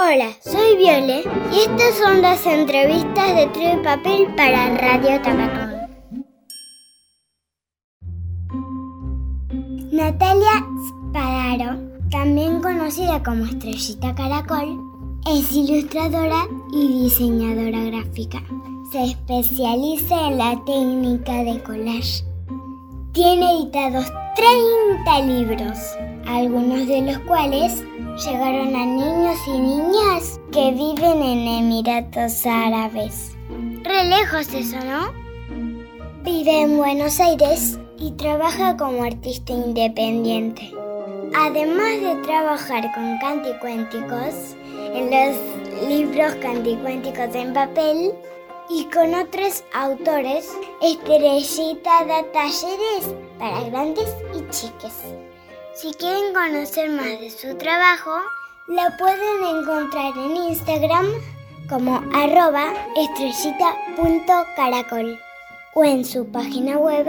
Hola, soy Viole y estas son las entrevistas de Trío y Papel para Radio Tabacón. Natalia Spadaro, también conocida como Estrellita Caracol, es ilustradora y diseñadora gráfica. Se especializa en la técnica de collage. Tiene editados 30 libros, algunos de los cuales llegaron a niños y niñas que viven en Emiratos Árabes. Re lejos eso, ¿no? Vive en Buenos Aires y trabaja como artista independiente. Además de trabajar con canticuénticos, en los libros canticuénticos en papel y con otros autores, Estrellita da talleres para grandes y chiques. Si quieren conocer más de su trabajo, la pueden encontrar en Instagram como arroba estrellita.caracol o en su página web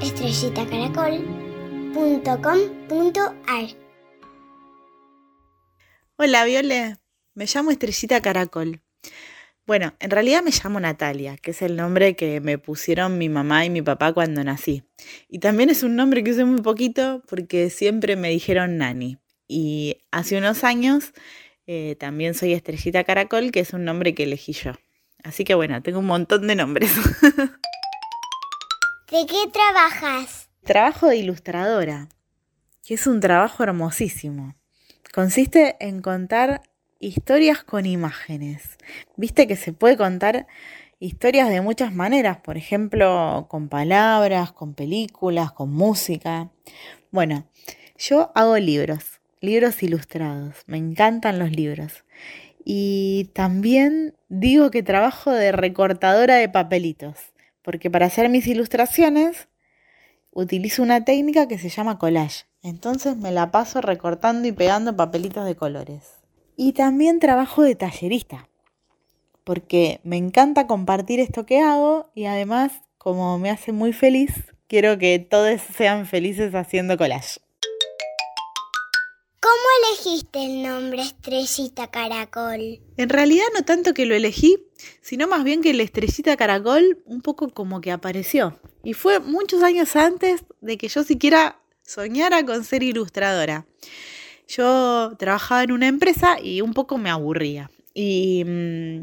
estrellitacaracol.com.ar. Hola, Viole. Me llamo Estrellita Caracol. Bueno, en realidad me llamo Natalia, que es el nombre que me pusieron mi mamá y mi papá cuando nací. Y también es un nombre que usé muy poquito porque siempre me dijeron Nani. Y hace unos años eh, también soy Estrellita Caracol, que es un nombre que elegí yo. Así que bueno, tengo un montón de nombres. ¿De qué trabajas? Trabajo de ilustradora, que es un trabajo hermosísimo. Consiste en contar historias con imágenes. Viste que se puede contar historias de muchas maneras, por ejemplo, con palabras, con películas, con música. Bueno, yo hago libros, libros ilustrados. Me encantan los libros. Y también digo que trabajo de recortadora de papelitos, porque para hacer mis ilustraciones utilizo una técnica que se llama collage. Entonces me la paso recortando y pegando papelitos de colores. Y también trabajo de tallerista, porque me encanta compartir esto que hago y además, como me hace muy feliz, quiero que todos sean felices haciendo collage. ¿Cómo elegiste el nombre Estrellita Caracol? En realidad no tanto que lo elegí, sino más bien que la Estrellita Caracol un poco como que apareció. Y fue muchos años antes de que yo siquiera soñara con ser ilustradora yo trabajaba en una empresa y un poco me aburría. Y mm,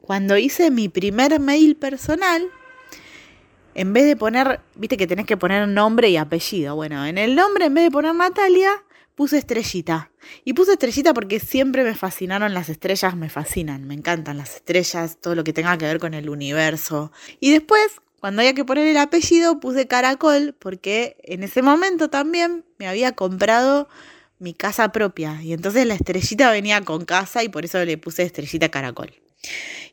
cuando hice mi primer mail personal, en vez de poner, viste que tenés que poner nombre y apellido. Bueno, en el nombre, en vez de poner Natalia, puse estrellita. Y puse estrellita porque siempre me fascinaron las estrellas, me fascinan, me encantan las estrellas, todo lo que tenga que ver con el universo. Y después, cuando había que poner el apellido, puse caracol porque en ese momento también me había comprado mi casa propia. Y entonces la estrellita venía con casa y por eso le puse estrellita caracol.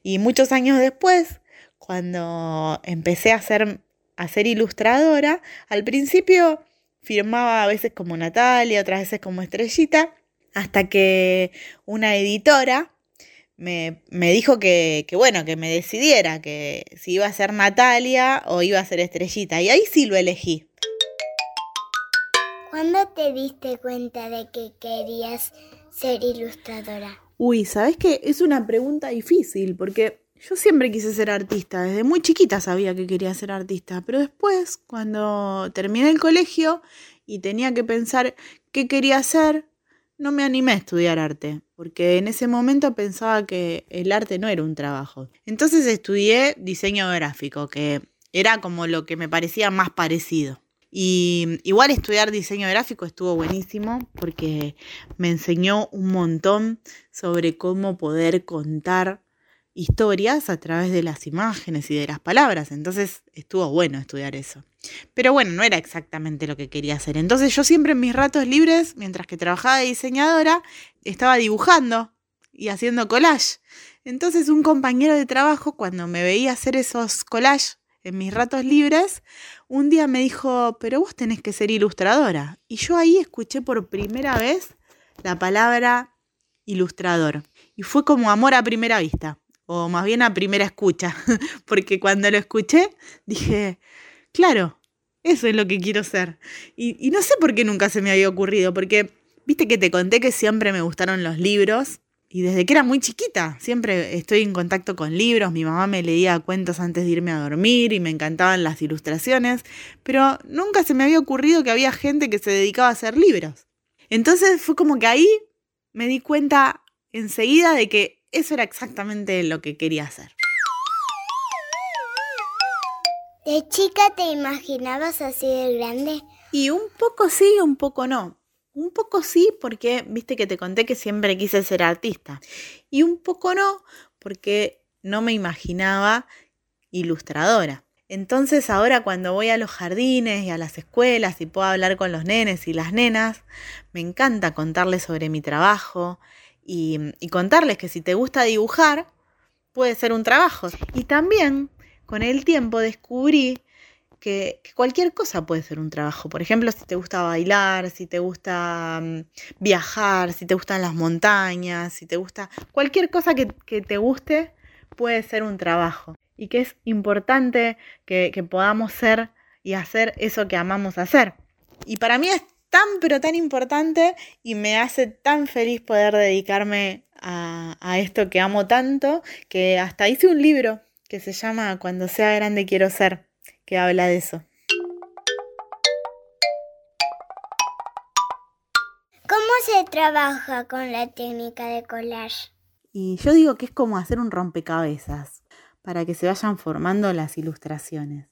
Y muchos años después, cuando empecé a ser, a ser ilustradora, al principio firmaba a veces como Natalia, otras veces como estrellita, hasta que una editora me, me dijo que, que, bueno, que me decidiera, que si iba a ser Natalia o iba a ser estrellita. Y ahí sí lo elegí. ¿Cuándo te diste cuenta de que querías ser ilustradora? Uy, ¿sabes qué? Es una pregunta difícil porque yo siempre quise ser artista, desde muy chiquita sabía que quería ser artista, pero después, cuando terminé el colegio y tenía que pensar qué quería hacer, no me animé a estudiar arte, porque en ese momento pensaba que el arte no era un trabajo. Entonces estudié diseño gráfico, que era como lo que me parecía más parecido. Y igual estudiar diseño gráfico estuvo buenísimo porque me enseñó un montón sobre cómo poder contar historias a través de las imágenes y de las palabras. Entonces estuvo bueno estudiar eso. Pero bueno, no era exactamente lo que quería hacer. Entonces yo siempre en mis ratos libres, mientras que trabajaba de diseñadora, estaba dibujando y haciendo collage. Entonces un compañero de trabajo, cuando me veía hacer esos collages en mis ratos libres, un día me dijo, pero vos tenés que ser ilustradora. Y yo ahí escuché por primera vez la palabra ilustrador. Y fue como amor a primera vista, o más bien a primera escucha, porque cuando lo escuché dije, claro, eso es lo que quiero ser. Y, y no sé por qué nunca se me había ocurrido, porque viste que te conté que siempre me gustaron los libros y desde que era muy chiquita, siempre estoy en contacto con libros, mi mamá me leía cuentos antes de irme a dormir y me encantaban las ilustraciones, pero nunca se me había ocurrido que había gente que se dedicaba a hacer libros. Entonces fue como que ahí me di cuenta enseguida de que eso era exactamente lo que quería hacer. ¿De chica te imaginabas así de grande? Y un poco sí, un poco no. Un poco sí, porque viste que te conté que siempre quise ser artista. Y un poco no, porque no me imaginaba ilustradora. Entonces ahora cuando voy a los jardines y a las escuelas y puedo hablar con los nenes y las nenas, me encanta contarles sobre mi trabajo y, contarles que si te gusta dibujar, puede ser un trabajo. Y también con el tiempo descubrí que, cualquier cosa puede ser un trabajo. Por ejemplo, si te gusta bailar, si te gusta mm, viajar, si te gustan las montañas, si te gusta cualquier cosa que, te guste, puede ser un trabajo. Y que es importante que, podamos ser y hacer eso que amamos hacer. Y para mí es tan pero tan importante y me hace tan feliz poder dedicarme a, a, esto que amo tanto que hasta hice un libro que se llama Cuando sea grande quiero ser que habla de eso. ¿Cómo se trabaja con la técnica de collage? Y yo digo que es como hacer un rompecabezas para que se vayan formando las ilustraciones.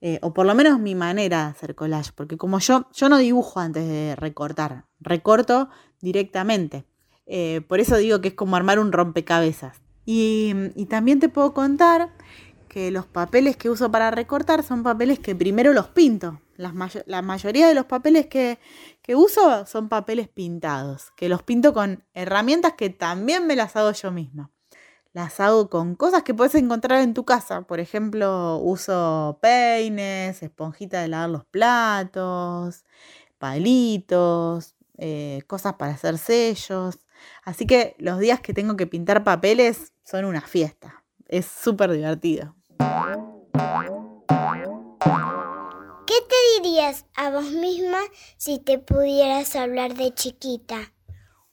Eh, o por lo menos mi manera de hacer collage, porque como yo, yo no dibujo antes de recortar, recorto directamente. Eh, por eso digo que es como armar un rompecabezas. Y, y también te puedo contar que los papeles que uso para recortar son papeles que primero los pinto. la mayoría de los papeles que, que uso son papeles pintados, que los pinto con herramientas que también me las hago yo misma. Las hago con cosas que puedes encontrar en tu casa. Por ejemplo, uso peines, esponjita de lavar los platos, palitos, eh, cosas para hacer sellos. Así que los días que tengo que pintar papeles son una fiesta. Es súper divertido. ¿Qué te dirías a vos misma si te pudieras hablar de chiquita?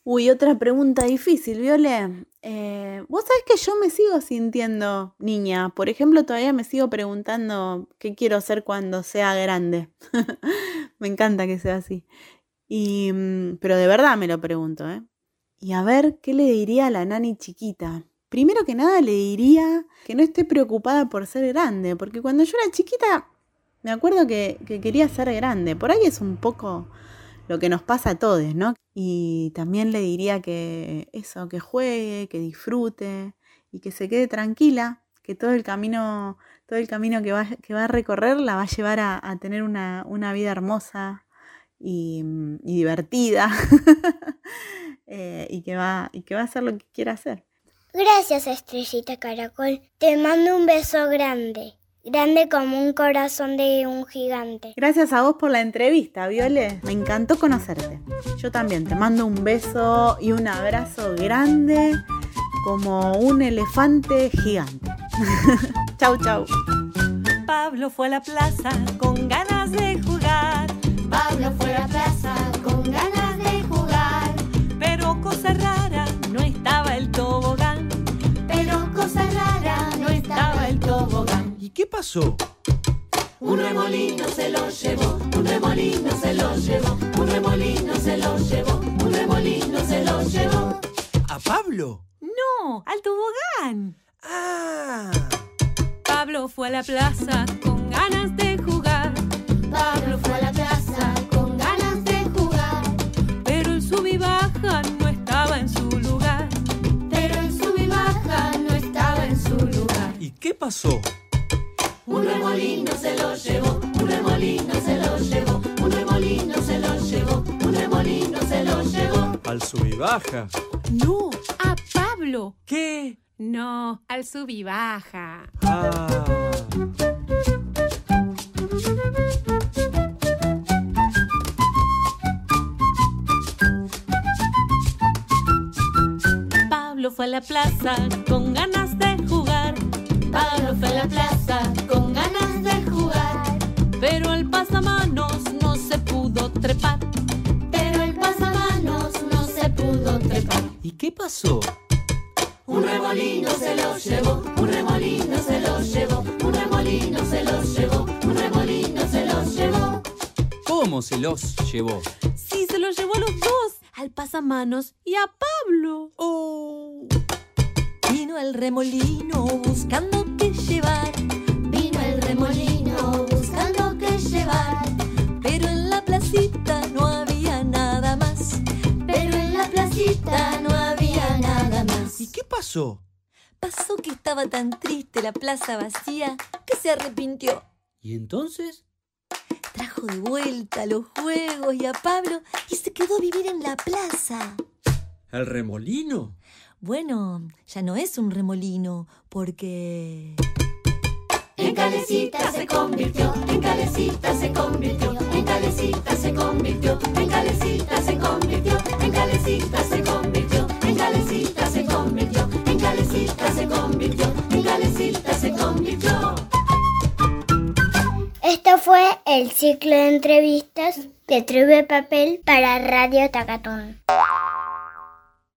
Uy, otra pregunta difícil, Viole. Eh, Vos sabés que yo me sigo sintiendo niña. Por ejemplo, todavía me sigo preguntando qué quiero ser cuando sea grande. me encanta que sea así. Y, mm, pero de verdad me lo pregunto, ¿eh? Y a ver, ¿qué le diría a la nani chiquita? Primero que nada le diría que no esté preocupada por ser grande, porque cuando yo era chiquita me acuerdo que, quería ser grande. Por ahí es un poco lo que nos pasa a todos, ¿no? Y también le diría que eso, que juegue, que disfrute y que se quede tranquila, que todo el camino, todo el camino que va, que va a recorrer la va a llevar a, tener una, vida hermosa y, divertida eh, y, que va, y que va a hacer lo que quiera hacer. Gracias, Estrellita Caracol. Te mando un beso grande. Grande como un corazón de un gigante. Gracias a vos por la entrevista, Viole. Me encantó conocerte. Yo también te mando un beso y un abrazo grande como un elefante gigante. chau, chau. Pablo fue a la plaza con ganas qué pasó? Un remolino se lo llevó, un remolino se lo llevó, un remolino se lo llevó, un remolino se lo llevó. ¿A Pablo? No, al tobogán. Ah. Pablo fue a la plaza con ganas de jugar. Baja. No, a Pablo. ¿Qué? No, al sub y baja. Ah. Pablo fue a la plaza con ganas de jugar. Pablo fue a la plaza Un remolino se lo llevó, un remolino se lo llevó, un remolino se lo llevó, un remolino se lo llevó. ¿Cómo se los llevó? Sí, se los llevó a los dos, al pasamanos y a Pablo. Oh. Vino el remolino buscando qué llevar, Vino el remolino buscando qué llevar, pero en la placita no había nada más. pero en la placita ¿Y qué pasó? Pasó que estaba tan triste la plaza vacía que se arrepintió. ¿Y entonces? Trajo de vuelta los juegos y a Pablo y se quedó a vivir en la plaza. ¿El remolino? Bueno, ya no es un remolino, porque... En calecita se convirtió, en calecita se convirtió, ciclo de entrevistas de Tribu de Papel para Radio Tacatún.